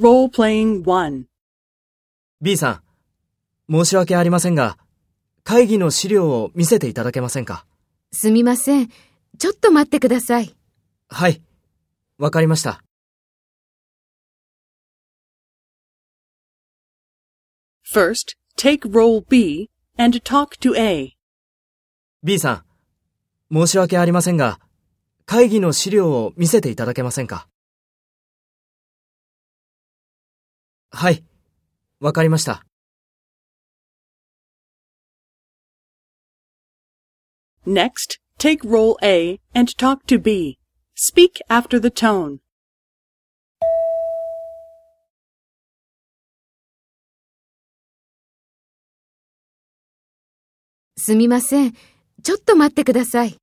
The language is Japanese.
Role-playing 1. B さん、申し訳ありませんが、会議の資料を見せていただけませんか？すみません。ちょっと待ってください。はい。わかりました。First, take role B and talk to A. B さん、申し訳ありませんが、会議の資料を見せていただけませんか？はい。わかりました。Next, take role A and talk to B. Speak after the tone. すみません。ちょっと待ってください。